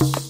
you